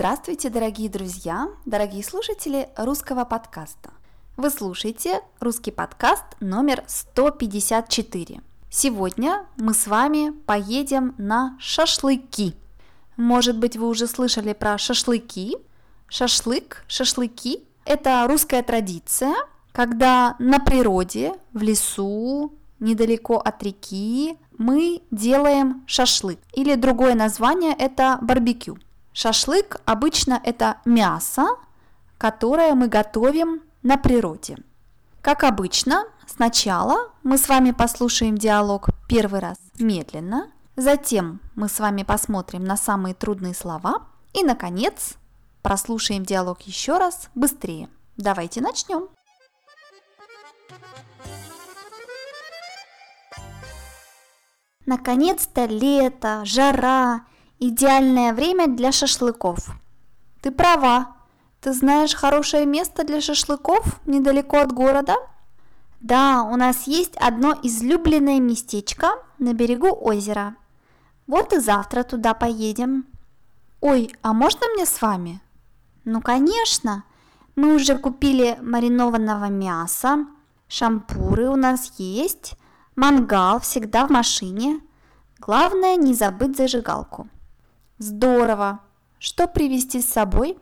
Здравствуйте, дорогие друзья, дорогие слушатели русского подкаста. Вы слушаете русский подкаст номер 154. Сегодня мы с вами поедем на шашлыки. Может быть, вы уже слышали про шашлыки. Шашлык, шашлыки – это русская традиция, когда на природе, в лесу, недалеко от реки мы делаем шашлык. Или другое название – это барбекю – Шашлык обычно это мясо, которое мы готовим на природе. Как обычно, сначала мы с вами послушаем диалог первый раз медленно, затем мы с вами посмотрим на самые трудные слова и, наконец, прослушаем диалог еще раз быстрее. Давайте начнем. Наконец-то лето, жара, Идеальное время для шашлыков. Ты права. Ты знаешь хорошее место для шашлыков недалеко от города? Да, у нас есть одно излюбленное местечко на берегу озера. Вот и завтра туда поедем. Ой, а можно мне с вами? Ну, конечно. Мы уже купили маринованного мяса, шампуры у нас есть, мангал всегда в машине. Главное не забыть зажигалку. Здорово! Что привезти с собой?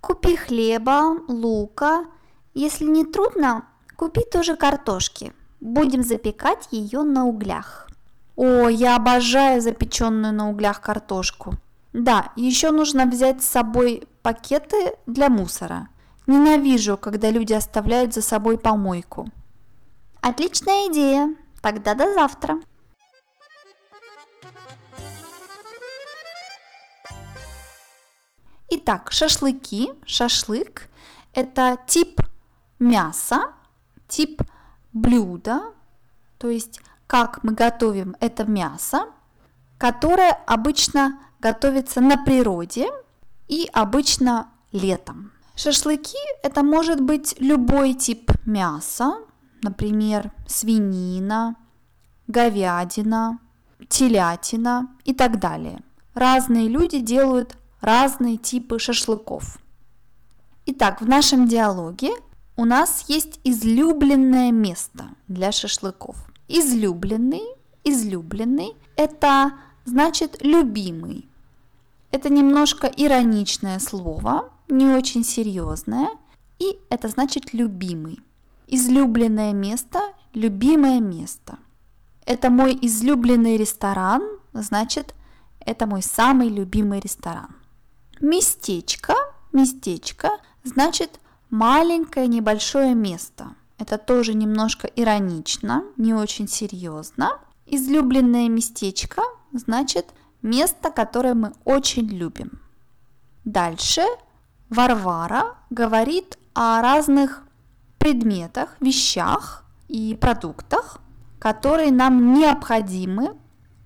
Купи хлеба, лука. Если не трудно, купи тоже картошки. Будем запекать ее на углях. О, я обожаю запеченную на углях картошку. Да, еще нужно взять с собой пакеты для мусора. Ненавижу, когда люди оставляют за собой помойку. Отличная идея. Тогда до завтра. Итак, шашлыки, шашлык – это тип мяса, тип блюда, то есть как мы готовим это мясо, которое обычно готовится на природе и обычно летом. Шашлыки – это может быть любой тип мяса, например, свинина, говядина, телятина и так далее. Разные люди делают разные типы шашлыков. Итак, в нашем диалоге у нас есть излюбленное место для шашлыков. Излюбленный, излюбленный – это значит любимый. Это немножко ироничное слово, не очень серьезное, и это значит любимый. Излюбленное место, любимое место. Это мой излюбленный ресторан, значит, это мой самый любимый ресторан. Местечко, местечко значит маленькое небольшое место. Это тоже немножко иронично, не очень серьезно. Излюбленное местечко значит место, которое мы очень любим. Дальше Варвара говорит о разных предметах, вещах и продуктах, которые нам необходимы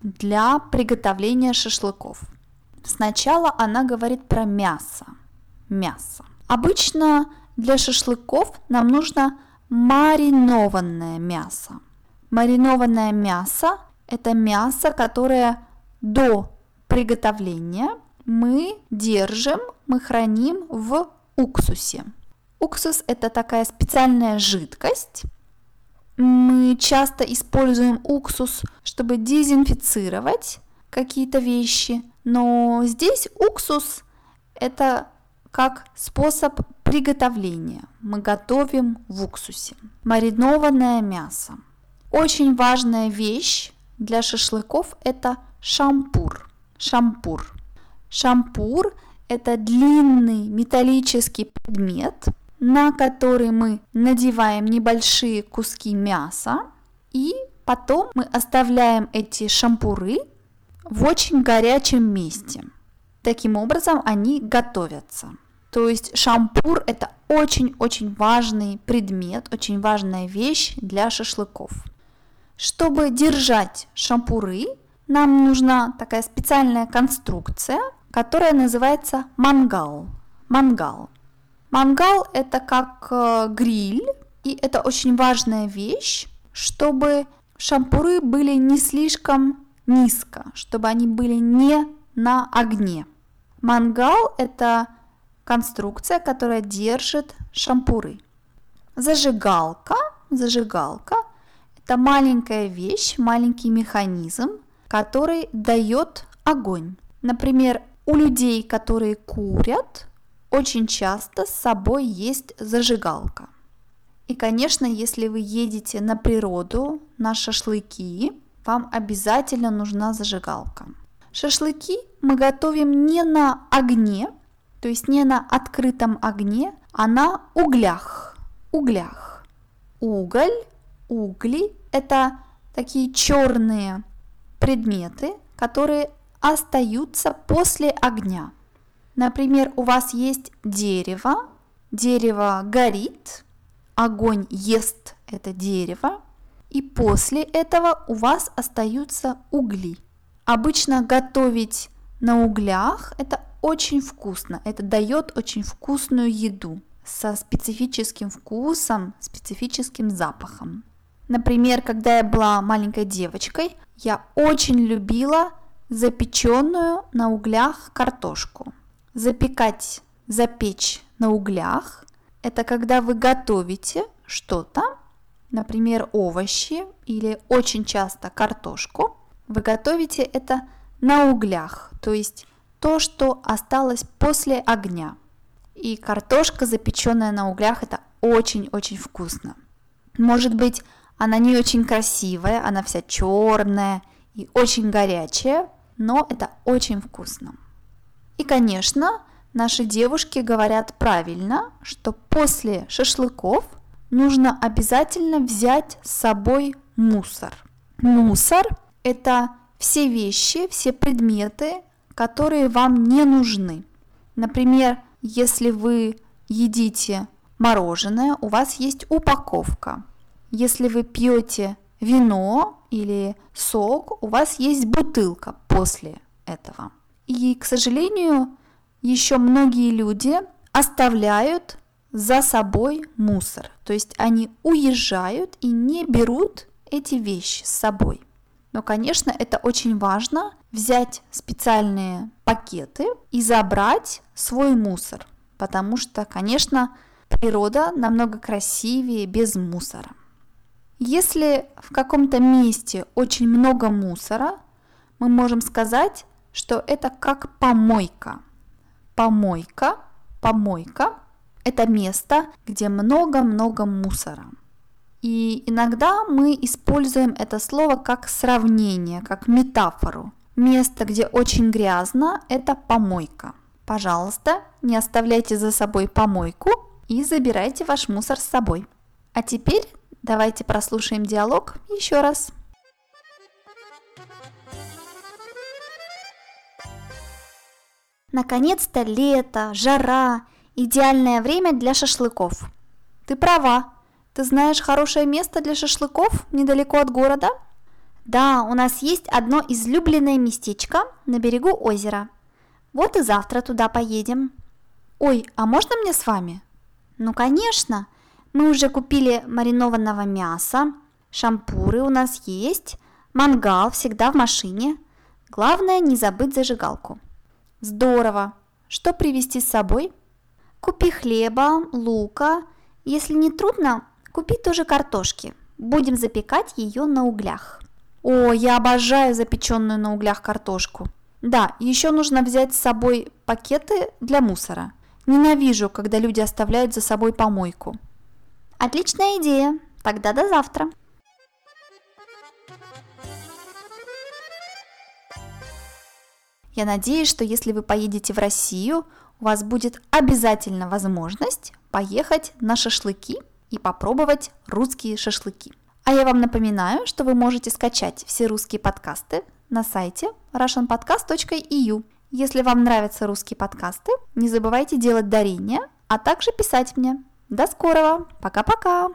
для приготовления шашлыков. Сначала она говорит про мясо. Мясо. Обычно для шашлыков нам нужно маринованное мясо. Маринованное мясо – это мясо, которое до приготовления мы держим, мы храним в уксусе. Уксус – это такая специальная жидкость. Мы часто используем уксус, чтобы дезинфицировать какие-то вещи, но здесь уксус – это как способ приготовления. Мы готовим в уксусе. Маринованное мясо. Очень важная вещь для шашлыков – это шампур. Шампур. Шампур – это длинный металлический предмет, на который мы надеваем небольшие куски мяса, и потом мы оставляем эти шампуры в очень горячем месте. Таким образом, они готовятся. То есть шампур – это очень-очень важный предмет, очень важная вещь для шашлыков. Чтобы держать шампуры, нам нужна такая специальная конструкция, которая называется мангал. Мангал. Мангал – это как э, гриль, и это очень важная вещь, чтобы шампуры были не слишком низко, чтобы они были не на огне. Мангал – это конструкция, которая держит шампуры. Зажигалка, зажигалка – это маленькая вещь, маленький механизм, который дает огонь. Например, у людей, которые курят, очень часто с собой есть зажигалка. И, конечно, если вы едете на природу, на шашлыки, вам обязательно нужна зажигалка. Шашлыки мы готовим не на огне, то есть не на открытом огне, а на углях. Углях. Уголь, угли – это такие черные предметы, которые остаются после огня. Например, у вас есть дерево, дерево горит, огонь ест это дерево, и после этого у вас остаются угли. Обычно готовить на углях это очень вкусно, это дает очень вкусную еду со специфическим вкусом, специфическим запахом. Например, когда я была маленькой девочкой, я очень любила запеченную на углях картошку. Запекать, запечь на углях – это когда вы готовите что-то, например, овощи или очень часто картошку, вы готовите это на углях, то есть то, что осталось после огня. И картошка, запеченная на углях, это очень-очень вкусно. Может быть, она не очень красивая, она вся черная и очень горячая, но это очень вкусно. И, конечно, наши девушки говорят правильно, что после шашлыков нужно обязательно взять с собой мусор. Мусор – это все вещи, все предметы, которые вам не нужны. Например, если вы едите мороженое, у вас есть упаковка. Если вы пьете вино или сок, у вас есть бутылка после этого. И, к сожалению, еще многие люди оставляют за собой мусор. То есть они уезжают и не берут эти вещи с собой. Но, конечно, это очень важно взять специальные пакеты и забрать свой мусор, потому что, конечно, природа намного красивее без мусора. Если в каком-то месте очень много мусора, мы можем сказать, что это как помойка. Помойка, помойка – это место, где много-много мусора. И иногда мы используем это слово как сравнение, как метафору. Место, где очень грязно, это помойка. Пожалуйста, не оставляйте за собой помойку и забирайте ваш мусор с собой. А теперь давайте прослушаем диалог еще раз. Наконец-то лето, жара, идеальное время для шашлыков. Ты права. Ты знаешь хорошее место для шашлыков недалеко от города? Да, у нас есть одно излюбленное местечко на берегу озера. Вот и завтра туда поедем. Ой, а можно мне с вами? Ну, конечно. Мы уже купили маринованного мяса, шампуры у нас есть, мангал всегда в машине. Главное не забыть зажигалку. Здорово. Что привезти с собой? Купи хлеба, лука. Если не трудно, купи тоже картошки. Будем запекать ее на углях. О, я обожаю запеченную на углях картошку. Да, еще нужно взять с собой пакеты для мусора. Ненавижу, когда люди оставляют за собой помойку. Отличная идея. Тогда до завтра. Я надеюсь, что если вы поедете в Россию, у вас будет обязательно возможность поехать на шашлыки и попробовать русские шашлыки. А я вам напоминаю, что вы можете скачать все русские подкасты на сайте russianpodcast.eu. Если вам нравятся русские подкасты, не забывайте делать дарения, а также писать мне. До скорого! Пока-пока!